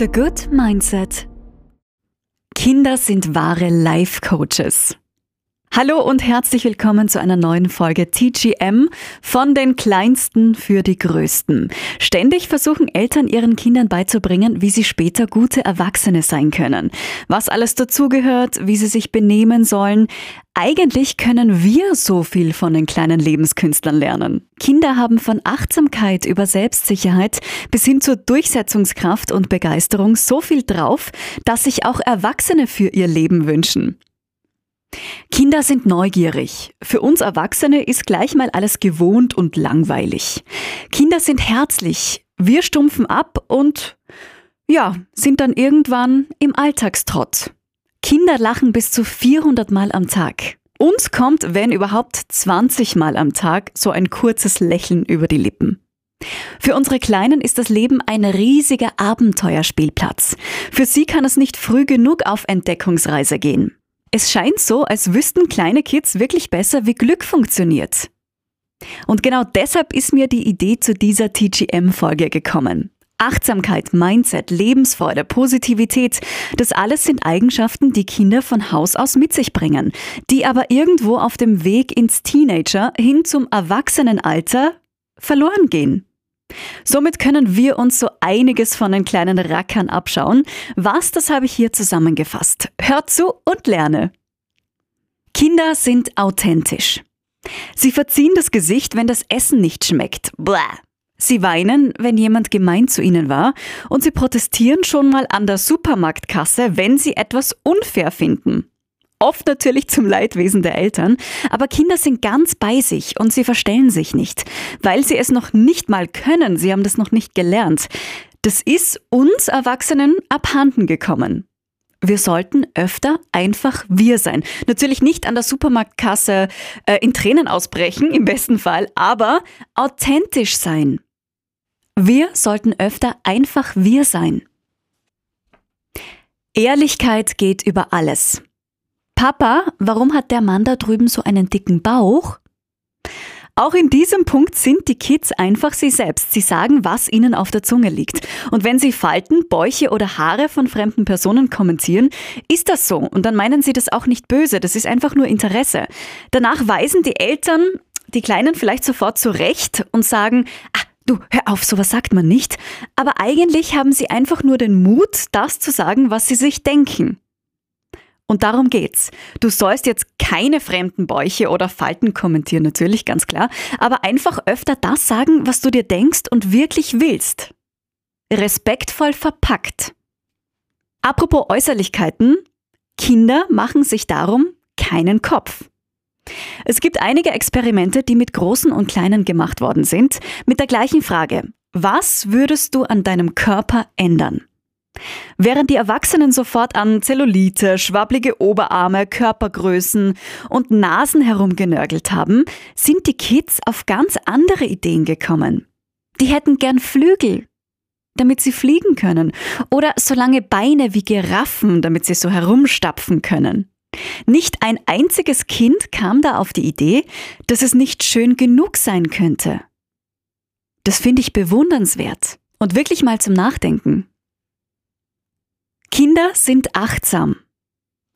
The Good Mindset. Kinder sind wahre Life Coaches. Hallo und herzlich willkommen zu einer neuen Folge TGM von den Kleinsten für die Größten. Ständig versuchen Eltern ihren Kindern beizubringen, wie sie später gute Erwachsene sein können, was alles dazugehört, wie sie sich benehmen sollen. Eigentlich können wir so viel von den kleinen Lebenskünstlern lernen. Kinder haben von Achtsamkeit über Selbstsicherheit bis hin zur Durchsetzungskraft und Begeisterung so viel drauf, dass sich auch Erwachsene für ihr Leben wünschen. Kinder sind neugierig. Für uns Erwachsene ist gleich mal alles gewohnt und langweilig. Kinder sind herzlich. Wir stumpfen ab und ja, sind dann irgendwann im Alltagstrott. Kinder lachen bis zu 400 Mal am Tag. Uns kommt, wenn überhaupt 20 Mal am Tag, so ein kurzes Lächeln über die Lippen. Für unsere Kleinen ist das Leben ein riesiger Abenteuerspielplatz. Für sie kann es nicht früh genug auf Entdeckungsreise gehen. Es scheint so, als wüssten kleine Kids wirklich besser, wie Glück funktioniert. Und genau deshalb ist mir die Idee zu dieser TGM-Folge gekommen. Achtsamkeit, Mindset, Lebensfreude, Positivität, das alles sind Eigenschaften, die Kinder von Haus aus mit sich bringen, die aber irgendwo auf dem Weg ins Teenager hin zum Erwachsenenalter verloren gehen. Somit können wir uns so einiges von den kleinen Rackern abschauen. Was, das habe ich hier zusammengefasst. Hört zu und lerne. Kinder sind authentisch. Sie verziehen das Gesicht, wenn das Essen nicht schmeckt. Blah. Sie weinen, wenn jemand gemein zu ihnen war, und sie protestieren schon mal an der Supermarktkasse, wenn sie etwas unfair finden. Oft natürlich zum Leidwesen der Eltern, aber Kinder sind ganz bei sich und sie verstellen sich nicht, weil sie es noch nicht mal können, sie haben das noch nicht gelernt. Das ist uns Erwachsenen abhanden gekommen. Wir sollten öfter einfach wir sein. Natürlich nicht an der Supermarktkasse äh, in Tränen ausbrechen, im besten Fall, aber authentisch sein. Wir sollten öfter einfach wir sein. Ehrlichkeit geht über alles. Papa, warum hat der Mann da drüben so einen dicken Bauch? Auch in diesem Punkt sind die Kids einfach sie selbst. Sie sagen, was ihnen auf der Zunge liegt. Und wenn sie Falten, Bäuche oder Haare von fremden Personen kommentieren, ist das so. Und dann meinen sie das auch nicht böse. Das ist einfach nur Interesse. Danach weisen die Eltern die Kleinen vielleicht sofort zurecht und sagen, ah, Du, hör auf, sowas sagt man nicht. Aber eigentlich haben sie einfach nur den Mut, das zu sagen, was sie sich denken. Und darum geht's. Du sollst jetzt keine fremden Bäuche oder Falten kommentieren, natürlich, ganz klar, aber einfach öfter das sagen, was du dir denkst und wirklich willst. Respektvoll verpackt. Apropos Äußerlichkeiten, Kinder machen sich darum keinen Kopf. Es gibt einige Experimente, die mit Großen und Kleinen gemacht worden sind, mit der gleichen Frage. Was würdest du an deinem Körper ändern? Während die Erwachsenen sofort an Zellulite, schwabbelige Oberarme, Körpergrößen und Nasen herumgenörgelt haben, sind die Kids auf ganz andere Ideen gekommen. Die hätten gern Flügel, damit sie fliegen können, oder so lange Beine wie Giraffen, damit sie so herumstapfen können. Nicht ein einziges Kind kam da auf die Idee, dass es nicht schön genug sein könnte. Das finde ich bewundernswert und wirklich mal zum Nachdenken. Kinder sind achtsam.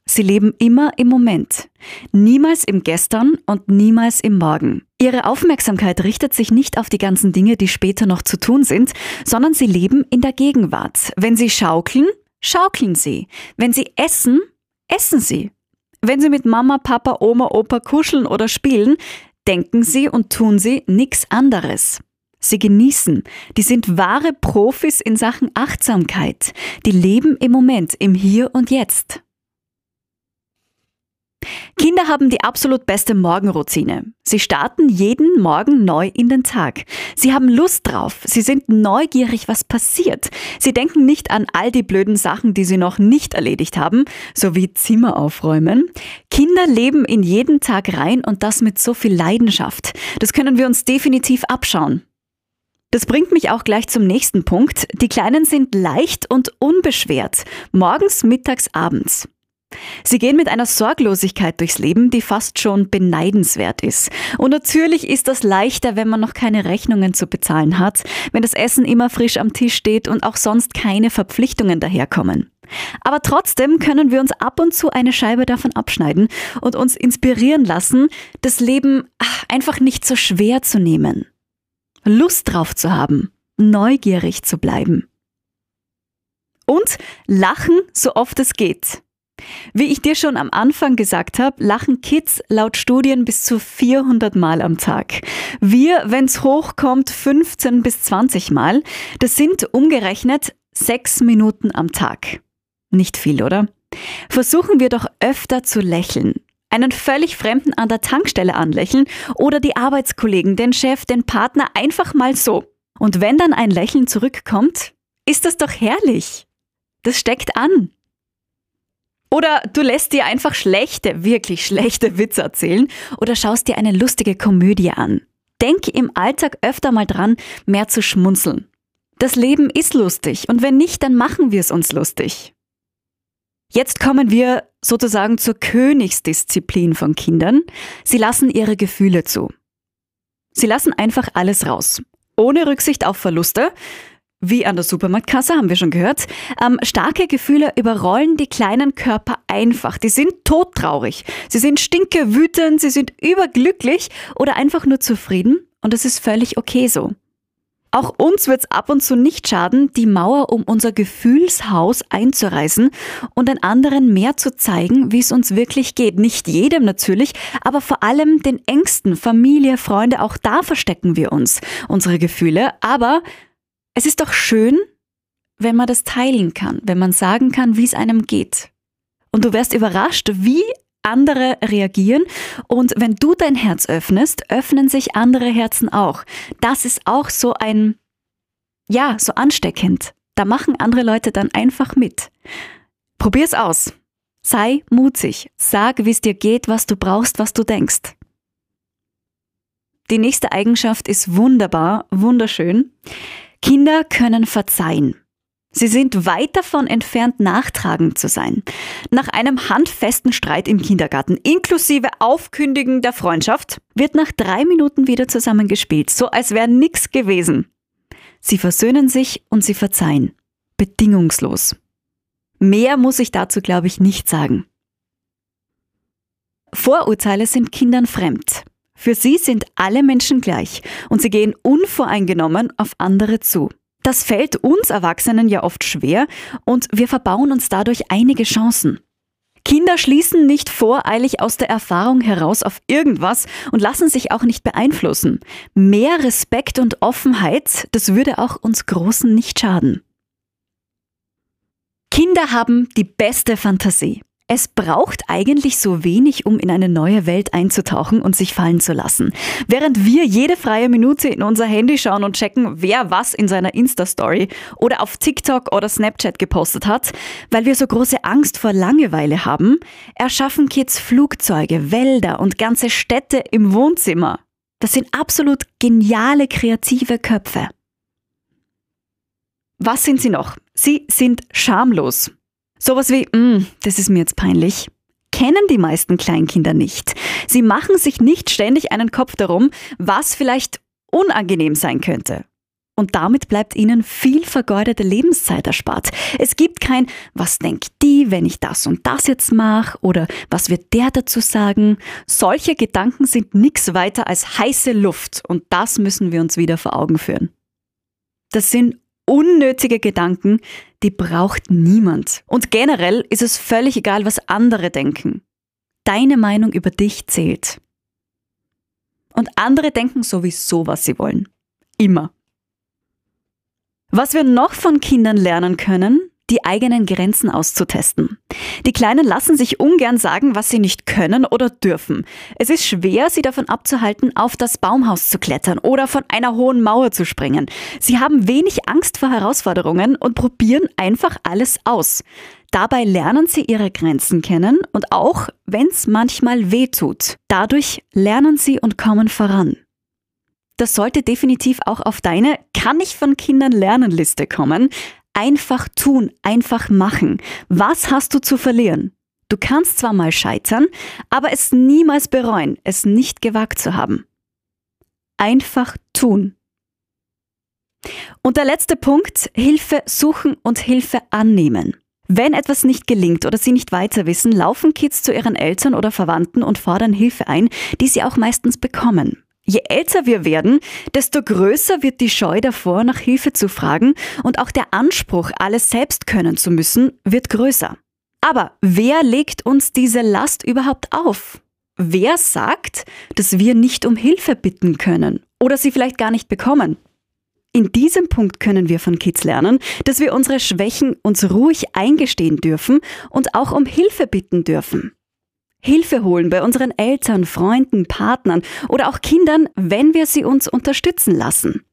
Sie leben immer im Moment, niemals im Gestern und niemals im Morgen. Ihre Aufmerksamkeit richtet sich nicht auf die ganzen Dinge, die später noch zu tun sind, sondern sie leben in der Gegenwart. Wenn sie schaukeln, schaukeln sie. Wenn sie essen, essen sie. Wenn sie mit Mama, Papa, Oma, Opa kuscheln oder spielen, denken sie und tun sie nichts anderes. Sie genießen. Die sind wahre Profis in Sachen Achtsamkeit. Die leben im Moment, im Hier und Jetzt. Kinder haben die absolut beste Morgenroutine. Sie starten jeden Morgen neu in den Tag. Sie haben Lust drauf. Sie sind neugierig, was passiert. Sie denken nicht an all die blöden Sachen, die sie noch nicht erledigt haben, so wie Zimmer aufräumen. Kinder leben in jeden Tag rein und das mit so viel Leidenschaft. Das können wir uns definitiv abschauen. Das bringt mich auch gleich zum nächsten Punkt. Die Kleinen sind leicht und unbeschwert, morgens, mittags, abends. Sie gehen mit einer Sorglosigkeit durchs Leben, die fast schon beneidenswert ist. Und natürlich ist das leichter, wenn man noch keine Rechnungen zu bezahlen hat, wenn das Essen immer frisch am Tisch steht und auch sonst keine Verpflichtungen daherkommen. Aber trotzdem können wir uns ab und zu eine Scheibe davon abschneiden und uns inspirieren lassen, das Leben einfach nicht so schwer zu nehmen. Lust drauf zu haben, neugierig zu bleiben. Und lachen, so oft es geht. Wie ich dir schon am Anfang gesagt habe, lachen Kids laut Studien bis zu 400 Mal am Tag. Wir, wenn's hochkommt, 15 bis 20 Mal. Das sind umgerechnet sechs Minuten am Tag. Nicht viel, oder? Versuchen wir doch öfter zu lächeln. Einen völlig Fremden an der Tankstelle anlächeln oder die Arbeitskollegen, den Chef, den Partner einfach mal so. Und wenn dann ein Lächeln zurückkommt, ist das doch herrlich. Das steckt an. Oder du lässt dir einfach schlechte, wirklich schlechte Witze erzählen oder schaust dir eine lustige Komödie an. Denk im Alltag öfter mal dran, mehr zu schmunzeln. Das Leben ist lustig und wenn nicht, dann machen wir es uns lustig. Jetzt kommen wir sozusagen zur Königsdisziplin von Kindern. Sie lassen ihre Gefühle zu. Sie lassen einfach alles raus. Ohne Rücksicht auf Verluste, wie an der Supermarktkasse, haben wir schon gehört. Ähm, starke Gefühle überrollen die kleinen Körper einfach. Die sind todtraurig. Sie sind stinke wütend, sie sind überglücklich oder einfach nur zufrieden. Und das ist völlig okay so. Auch uns wird es ab und zu nicht schaden, die Mauer um unser Gefühlshaus einzureißen und den anderen mehr zu zeigen, wie es uns wirklich geht. Nicht jedem natürlich, aber vor allem den Ängsten, Familie, Freunde, auch da verstecken wir uns, unsere Gefühle. Aber es ist doch schön, wenn man das teilen kann, wenn man sagen kann, wie es einem geht. Und du wirst überrascht, wie andere reagieren und wenn du dein Herz öffnest, öffnen sich andere Herzen auch. Das ist auch so ein, ja, so ansteckend. Da machen andere Leute dann einfach mit. Probier's aus. Sei mutig. Sag, wie es dir geht, was du brauchst, was du denkst. Die nächste Eigenschaft ist wunderbar, wunderschön. Kinder können verzeihen. Sie sind weit davon entfernt, nachtragend zu sein. Nach einem handfesten Streit im Kindergarten, inklusive Aufkündigen der Freundschaft, wird nach drei Minuten wieder zusammengespielt, so als wäre nichts gewesen. Sie versöhnen sich und sie verzeihen. Bedingungslos. Mehr muss ich dazu, glaube ich, nicht sagen. Vorurteile sind Kindern fremd. Für sie sind alle Menschen gleich und sie gehen unvoreingenommen auf andere zu. Das fällt uns Erwachsenen ja oft schwer und wir verbauen uns dadurch einige Chancen. Kinder schließen nicht voreilig aus der Erfahrung heraus auf irgendwas und lassen sich auch nicht beeinflussen. Mehr Respekt und Offenheit, das würde auch uns Großen nicht schaden. Kinder haben die beste Fantasie. Es braucht eigentlich so wenig, um in eine neue Welt einzutauchen und sich fallen zu lassen. Während wir jede freie Minute in unser Handy schauen und checken, wer was in seiner Insta-Story oder auf TikTok oder Snapchat gepostet hat, weil wir so große Angst vor Langeweile haben, erschaffen Kids Flugzeuge, Wälder und ganze Städte im Wohnzimmer. Das sind absolut geniale kreative Köpfe. Was sind sie noch? Sie sind schamlos. Sowas wie, mm, das ist mir jetzt peinlich, kennen die meisten Kleinkinder nicht. Sie machen sich nicht ständig einen Kopf darum, was vielleicht unangenehm sein könnte. Und damit bleibt ihnen viel vergeudete Lebenszeit erspart. Es gibt kein, was denkt die, wenn ich das und das jetzt mache oder was wird der dazu sagen. Solche Gedanken sind nichts weiter als heiße Luft und das müssen wir uns wieder vor Augen führen. Das sind unnötige Gedanken, die braucht niemand. Und generell ist es völlig egal, was andere denken. Deine Meinung über dich zählt. Und andere denken sowieso, was sie wollen. Immer. Was wir noch von Kindern lernen können, die eigenen Grenzen auszutesten. Die Kleinen lassen sich ungern sagen, was sie nicht können oder dürfen. Es ist schwer, sie davon abzuhalten, auf das Baumhaus zu klettern oder von einer hohen Mauer zu springen. Sie haben wenig Angst vor Herausforderungen und probieren einfach alles aus. Dabei lernen sie ihre Grenzen kennen und auch, wenn es manchmal weh tut. Dadurch lernen sie und kommen voran. Das sollte definitiv auch auf deine Kann ich von Kindern lernen Liste kommen. Einfach tun, einfach machen. Was hast du zu verlieren? Du kannst zwar mal scheitern, aber es niemals bereuen, es nicht gewagt zu haben. Einfach tun. Und der letzte Punkt, Hilfe suchen und Hilfe annehmen. Wenn etwas nicht gelingt oder sie nicht weiter wissen, laufen Kids zu ihren Eltern oder Verwandten und fordern Hilfe ein, die sie auch meistens bekommen. Je älter wir werden, desto größer wird die Scheu davor, nach Hilfe zu fragen und auch der Anspruch, alles selbst können zu müssen, wird größer. Aber wer legt uns diese Last überhaupt auf? Wer sagt, dass wir nicht um Hilfe bitten können oder sie vielleicht gar nicht bekommen? In diesem Punkt können wir von Kids lernen, dass wir unsere Schwächen uns ruhig eingestehen dürfen und auch um Hilfe bitten dürfen. Hilfe holen bei unseren Eltern, Freunden, Partnern oder auch Kindern, wenn wir sie uns unterstützen lassen.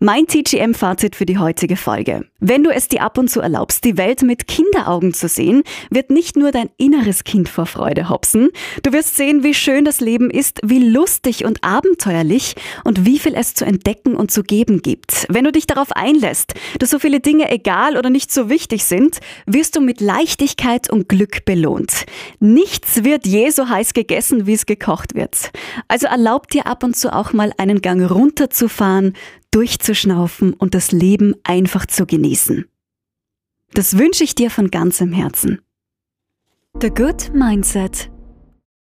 Mein TGM-Fazit für die heutige Folge. Wenn du es dir ab und zu erlaubst, die Welt mit Kinderaugen zu sehen, wird nicht nur dein inneres Kind vor Freude hopsen, du wirst sehen, wie schön das Leben ist, wie lustig und abenteuerlich und wie viel es zu entdecken und zu geben gibt. Wenn du dich darauf einlässt, dass so viele Dinge egal oder nicht so wichtig sind, wirst du mit Leichtigkeit und Glück belohnt. Nichts wird je so heiß gegessen, wie es gekocht wird. Also erlaub dir ab und zu auch mal einen Gang runterzufahren, durchzuschnaufen und das Leben einfach zu genießen. Das wünsche ich dir von ganzem Herzen. The Good Mindset